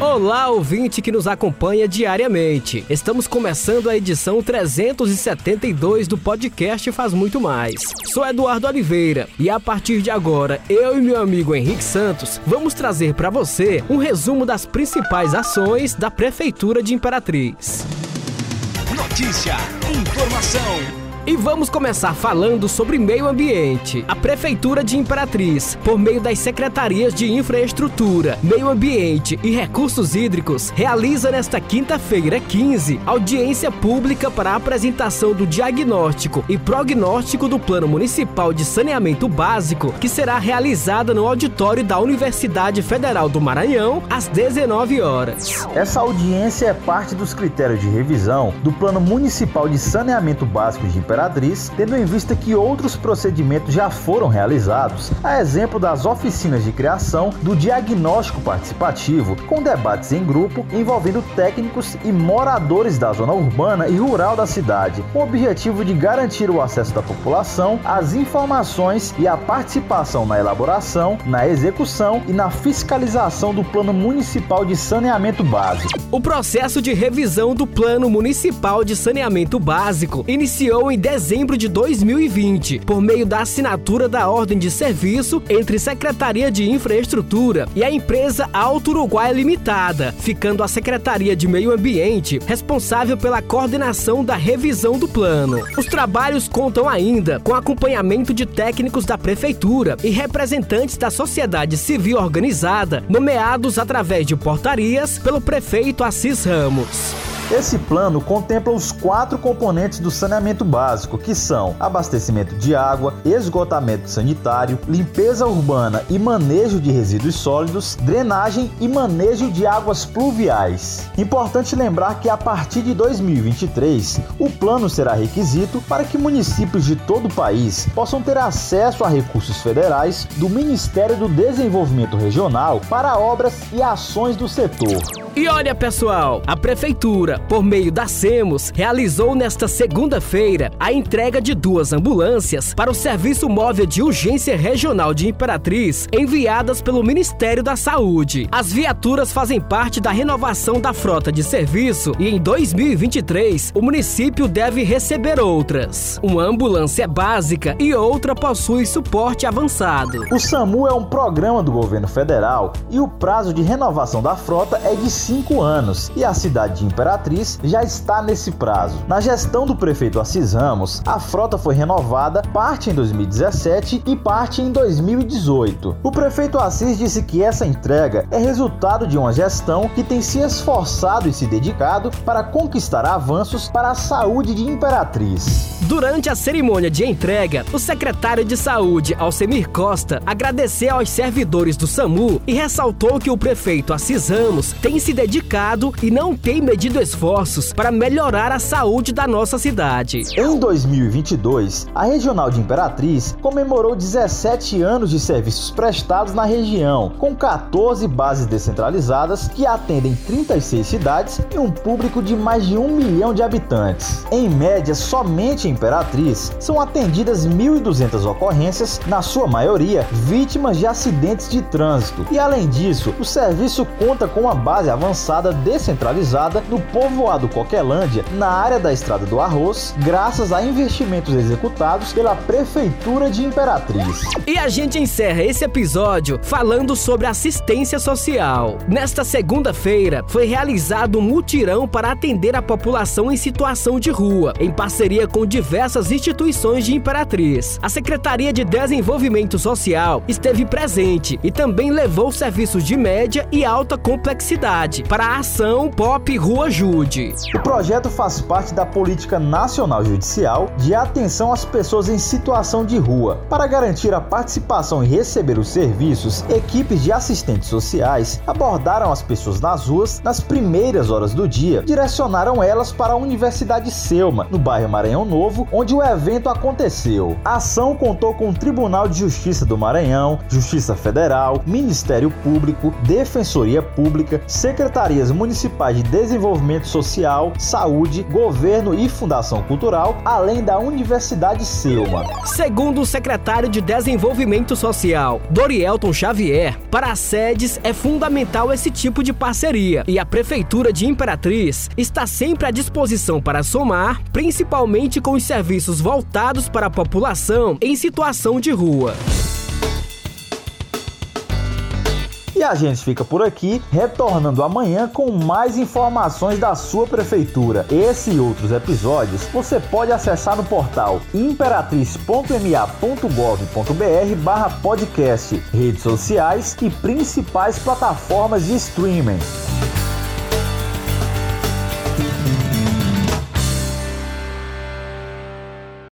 Olá, ouvinte que nos acompanha diariamente. Estamos começando a edição 372 do podcast Faz Muito Mais. Sou Eduardo Oliveira e a partir de agora, eu e meu amigo Henrique Santos vamos trazer para você um resumo das principais ações da Prefeitura de Imperatriz. Notícia, informação e vamos começar falando sobre meio ambiente. A Prefeitura de Imperatriz, por meio das Secretarias de Infraestrutura, Meio Ambiente e Recursos Hídricos, realiza nesta quinta-feira, 15, audiência pública para a apresentação do diagnóstico e prognóstico do Plano Municipal de Saneamento Básico, que será realizada no auditório da Universidade Federal do Maranhão, às 19 horas. Essa audiência é parte dos critérios de revisão do Plano Municipal de Saneamento Básico de Imperatriz Imperatriz, tendo em vista que outros procedimentos já foram realizados, a exemplo das oficinas de criação do diagnóstico participativo, com debates em grupo envolvendo técnicos e moradores da zona urbana e rural da cidade, com o objetivo de garantir o acesso da população às informações e a participação na elaboração, na execução e na fiscalização do Plano Municipal de Saneamento Básico. O processo de revisão do Plano Municipal de Saneamento Básico iniciou em dezembro de 2020, por meio da assinatura da ordem de serviço entre Secretaria de Infraestrutura e a empresa Alto Uruguai Limitada, ficando a Secretaria de Meio Ambiente responsável pela coordenação da revisão do plano. Os trabalhos contam ainda com acompanhamento de técnicos da prefeitura e representantes da sociedade civil organizada, nomeados através de portarias pelo prefeito Assis Ramos. Esse plano contempla os quatro componentes do saneamento básico, que são abastecimento de água, esgotamento sanitário, limpeza urbana e manejo de resíduos sólidos, drenagem e manejo de águas pluviais. Importante lembrar que a partir de 2023, o plano será requisito para que municípios de todo o país possam ter acesso a recursos federais do Ministério do Desenvolvimento Regional para obras e ações do setor. E olha, pessoal, a prefeitura, por meio da SEMOS, realizou nesta segunda-feira a entrega de duas ambulâncias para o Serviço Móvel de Urgência Regional de Imperatriz, enviadas pelo Ministério da Saúde. As viaturas fazem parte da renovação da frota de serviço e em 2023 o município deve receber outras. Uma ambulância básica e outra possui suporte avançado. O SAMU é um programa do governo federal e o prazo de renovação da frota é de cinco anos e a cidade de Imperatriz já está nesse prazo. Na gestão do prefeito Assis Ramos, a frota foi renovada, parte em 2017 e parte em 2018. O prefeito Assis disse que essa entrega é resultado de uma gestão que tem se esforçado e se dedicado para conquistar avanços para a saúde de Imperatriz. Durante a cerimônia de entrega, o secretário de Saúde, Alcemir Costa, agradeceu aos servidores do SAMU e ressaltou que o prefeito Assis Ramos tem se dedicado e não tem medido esforços para melhorar a saúde da nossa cidade. Em 2022, a Regional de Imperatriz comemorou 17 anos de serviços prestados na região, com 14 bases descentralizadas que atendem 36 cidades e um público de mais de um milhão de habitantes. Em média, somente em Imperatriz são atendidas 1.200 ocorrências, na sua maioria vítimas de acidentes de trânsito. E além disso, o serviço conta com uma base avançada descentralizada no povoado Coquelândia, na área da Estrada do Arroz, graças a investimentos executados pela Prefeitura de Imperatriz. E a gente encerra esse episódio falando sobre assistência social. Nesta segunda-feira, foi realizado um mutirão para atender a população em situação de rua, em parceria com diversas instituições de Imperatriz. A Secretaria de Desenvolvimento Social esteve presente e também levou serviços de média e alta complexidade para a ação Pop Rua Jude. O projeto faz parte da Política Nacional Judicial de atenção às pessoas em situação de rua. Para garantir a participação e receber os serviços, equipes de assistentes sociais abordaram as pessoas nas ruas nas primeiras horas do dia, direcionaram elas para a Universidade Selma, no bairro Maranhão Novo, onde o evento aconteceu. A ação contou com o Tribunal de Justiça do Maranhão, Justiça Federal, Ministério Público, Defensoria Pública, Secretaria secretarias municipais de desenvolvimento desenvolvimento social, saúde, governo e fundação cultural, além da Universidade Selma. Segundo o secretário de Desenvolvimento Social, Dorielton Xavier, para as sedes é fundamental esse tipo de parceria e a Prefeitura de Imperatriz está sempre à disposição para somar, principalmente com os serviços voltados para a população em situação de rua. A gente fica por aqui, retornando amanhã com mais informações da sua prefeitura. Esse e outros episódios você pode acessar no portal imperatriz.ma.gov.br podcast, redes sociais e principais plataformas de streaming.